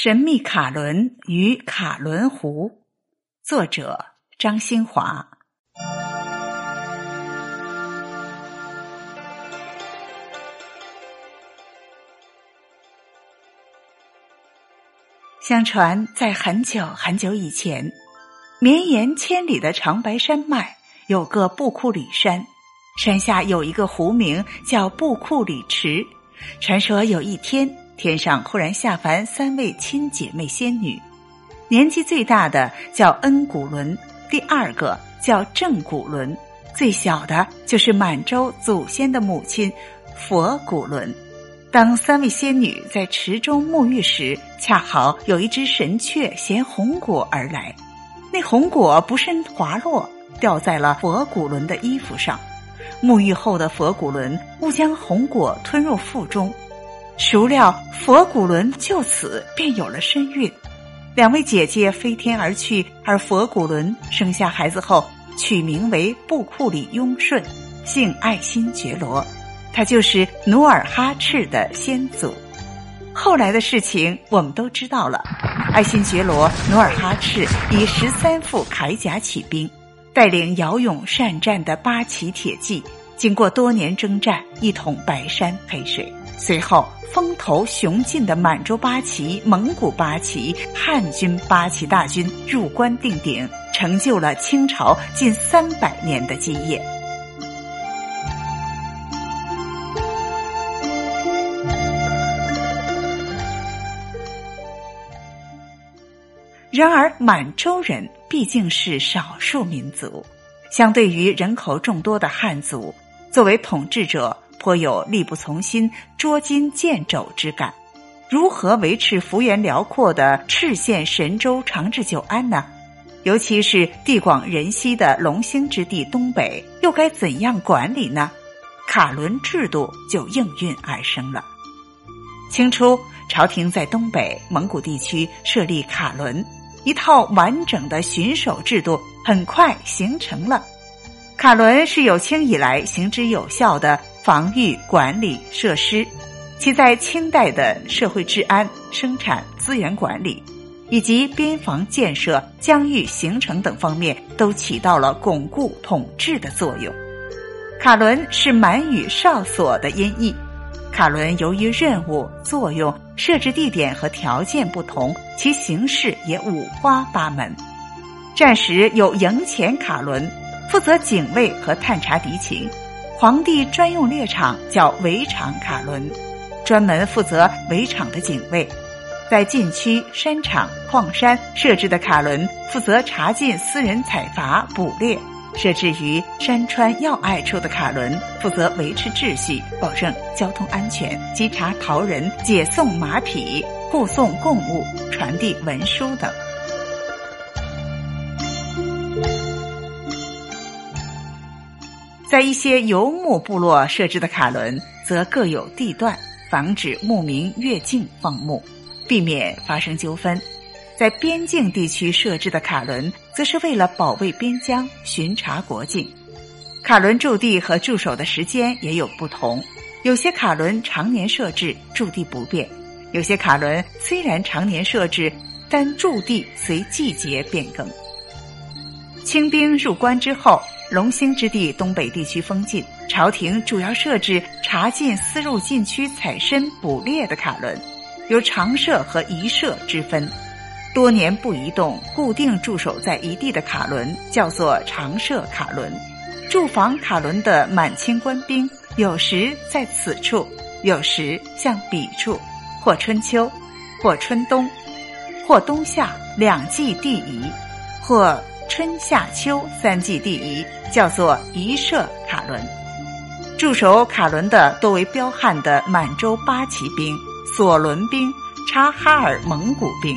神秘卡伦与卡伦湖，作者张新华。相传，在很久很久以前，绵延千里的长白山脉有个布库里山，山下有一个湖名叫布库里池。传说有一天。天上忽然下凡三位亲姐妹仙女，年纪最大的叫恩古伦，第二个叫正古伦，最小的就是满洲祖先的母亲佛古伦。当三位仙女在池中沐浴时，恰好有一只神雀衔红果而来，那红果不慎滑落，掉在了佛古伦的衣服上。沐浴后的佛古伦误将红果吞入腹中。孰料佛古伦就此便有了身孕，两位姐姐飞天而去，而佛古伦生下孩子后取名为布库里雍顺，姓爱新觉罗，他就是努尔哈赤的先祖。后来的事情我们都知道了，爱新觉罗努尔哈赤以十三副铠甲起兵，带领骁勇善战的八旗铁骑，经过多年征战，一统白山黑水。随后。风头雄劲的满洲八旗、蒙古八旗、汉军八旗大军入关定鼎，成就了清朝近三百年的基业。然而，满洲人毕竟是少数民族，相对于人口众多的汉族，作为统治者。颇有力不从心、捉襟见肘之感。如何维持幅员辽阔的赤县神州长治久安呢？尤其是地广人稀的龙兴之地东北，又该怎样管理呢？卡伦制度就应运而生了。清初，朝廷在东北、蒙古地区设立卡伦，一套完整的巡守制度很快形成了。卡伦是有清以来行之有效的。防御管理设施，其在清代的社会治安、生产资源管理以及边防建设、疆域形成等方面都起到了巩固统治的作用。卡伦是满语哨所的音译。卡伦由于任务、作用、设置地点和条件不同，其形式也五花八门。战时有营前卡伦，负责警卫和探查敌情。皇帝专用猎场叫围场卡伦，专门负责围场的警卫；在禁区、山场、矿山设置的卡伦负责查禁私人采伐、捕猎；设置于山川要隘处的卡伦负责维持秩序、保证交通安全、稽查逃人、解送马匹、护送贡物、传递文书等。在一些游牧部落设置的卡伦，则各有地段，防止牧民越境放牧，避免发生纠纷；在边境地区设置的卡伦，则是为了保卫边疆、巡查国境。卡伦驻地和驻守的时间也有不同，有些卡伦常年设置，驻地不变；有些卡伦虽然常年设置，但驻地随季节变更。清兵入关之后。龙兴之地东北地区封禁，朝廷主要设置查禁私入禁区采参捕猎的卡伦，有常设和移设之分。多年不移动、固定驻守在一地的卡伦叫做常设卡伦。驻防卡伦的满清官兵，有时在此处，有时向彼处，或春秋，或春冬，或冬夏两季地移，或。春夏秋三季第一，叫做一射卡伦。驻守卡伦的多为彪悍的满洲八旗兵、索伦兵、察哈尔蒙古兵。